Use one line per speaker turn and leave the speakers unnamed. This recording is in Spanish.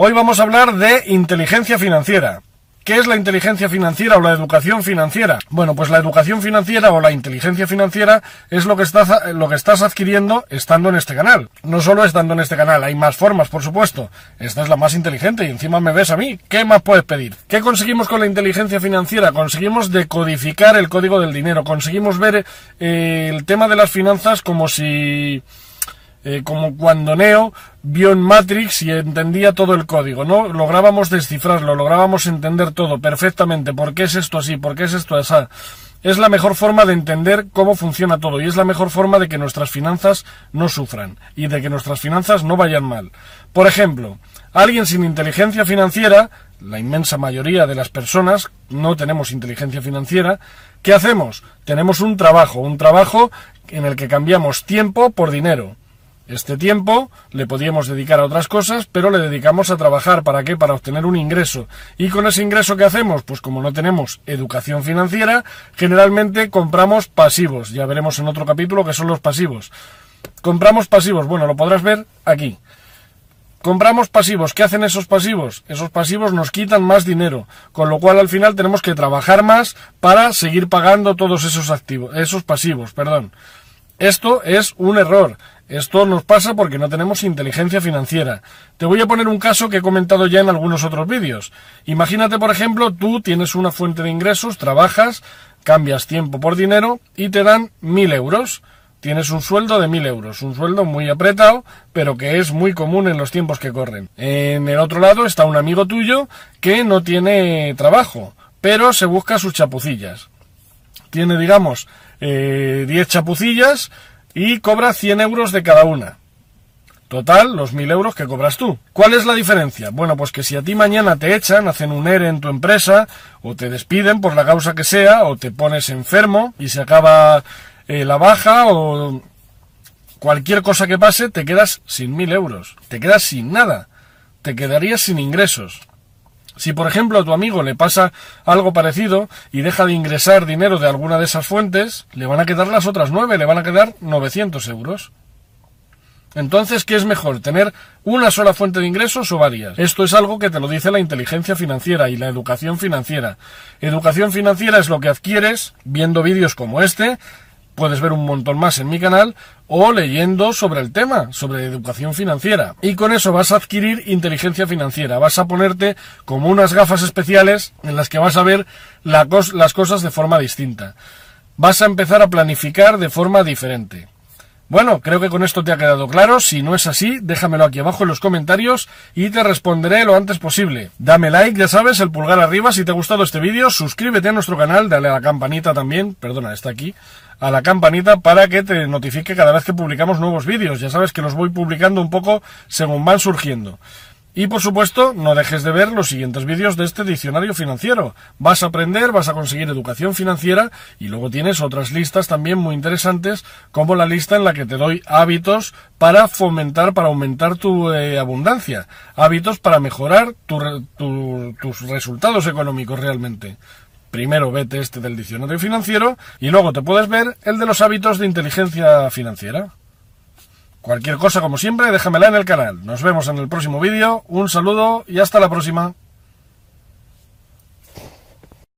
Hoy vamos a hablar de inteligencia financiera. ¿Qué es la inteligencia financiera o la educación financiera? Bueno, pues la educación financiera o la inteligencia financiera es lo que estás, lo que estás adquiriendo estando en este canal. No solo estando en este canal, hay más formas, por supuesto. Esta es la más inteligente y encima me ves a mí. ¿Qué más puedes pedir? ¿Qué conseguimos con la inteligencia financiera? Conseguimos decodificar el código del dinero. Conseguimos ver eh, el tema de las finanzas como si eh, como cuando Neo vio en Matrix y entendía todo el código, ¿no? Lográbamos descifrarlo, lográbamos entender todo perfectamente. ¿Por qué es esto así? ¿Por qué es esto así? Es la mejor forma de entender cómo funciona todo y es la mejor forma de que nuestras finanzas no sufran y de que nuestras finanzas no vayan mal. Por ejemplo, alguien sin inteligencia financiera, la inmensa mayoría de las personas no tenemos inteligencia financiera, ¿qué hacemos? Tenemos un trabajo, un trabajo en el que cambiamos tiempo por dinero. Este tiempo le podíamos dedicar a otras cosas, pero le dedicamos a trabajar. ¿Para qué? Para obtener un ingreso. ¿Y con ese ingreso qué hacemos? Pues como no tenemos educación financiera, generalmente compramos pasivos. Ya veremos en otro capítulo qué son los pasivos. Compramos pasivos. Bueno, lo podrás ver aquí. Compramos pasivos. ¿Qué hacen esos pasivos? Esos pasivos nos quitan más dinero, con lo cual al final tenemos que trabajar más para seguir pagando todos esos activos, esos pasivos, perdón. Esto es un error. Esto nos pasa porque no tenemos inteligencia financiera. Te voy a poner un caso que he comentado ya en algunos otros vídeos. Imagínate, por ejemplo, tú tienes una fuente de ingresos, trabajas, cambias tiempo por dinero y te dan mil euros. Tienes un sueldo de mil euros, un sueldo muy apretado, pero que es muy común en los tiempos que corren. En el otro lado está un amigo tuyo que no tiene trabajo, pero se busca sus chapucillas. Tiene, digamos, eh, 10 chapucillas, y cobra 100 euros de cada una. Total, los 1000 euros que cobras tú. ¿Cuál es la diferencia? Bueno, pues que si a ti mañana te echan, hacen un ERE en tu empresa, o te despiden por la causa que sea, o te pones enfermo y se acaba eh, la baja, o cualquier cosa que pase, te quedas sin 1000 euros. Te quedas sin nada. Te quedarías sin ingresos. Si por ejemplo a tu amigo le pasa algo parecido y deja de ingresar dinero de alguna de esas fuentes, le van a quedar las otras nueve, le van a quedar 900 euros. Entonces, ¿qué es mejor? ¿Tener una sola fuente de ingresos o varias? Esto es algo que te lo dice la inteligencia financiera y la educación financiera. Educación financiera es lo que adquieres viendo vídeos como este, puedes ver un montón más en mi canal o leyendo sobre el tema, sobre educación financiera. Y con eso vas a adquirir inteligencia financiera, vas a ponerte como unas gafas especiales en las que vas a ver las cosas de forma distinta. Vas a empezar a planificar de forma diferente. Bueno, creo que con esto te ha quedado claro. Si no es así, déjamelo aquí abajo en los comentarios y te responderé lo antes posible. Dame like, ya sabes, el pulgar arriba si te ha gustado este vídeo. Suscríbete a nuestro canal, dale a la campanita también. Perdona, está aquí a la campanita para que te notifique cada vez que publicamos nuevos vídeos. Ya sabes que los voy publicando un poco según van surgiendo. Y por supuesto, no dejes de ver los siguientes vídeos de este diccionario financiero. Vas a aprender, vas a conseguir educación financiera y luego tienes otras listas también muy interesantes, como la lista en la que te doy hábitos para fomentar, para aumentar tu eh, abundancia, hábitos para mejorar tus resultados económicos realmente. Primero vete este del diccionario financiero y luego te puedes ver el de los hábitos de inteligencia financiera. Cualquier cosa, como siempre, déjamela en el canal. Nos vemos en el próximo vídeo. Un saludo y hasta la próxima.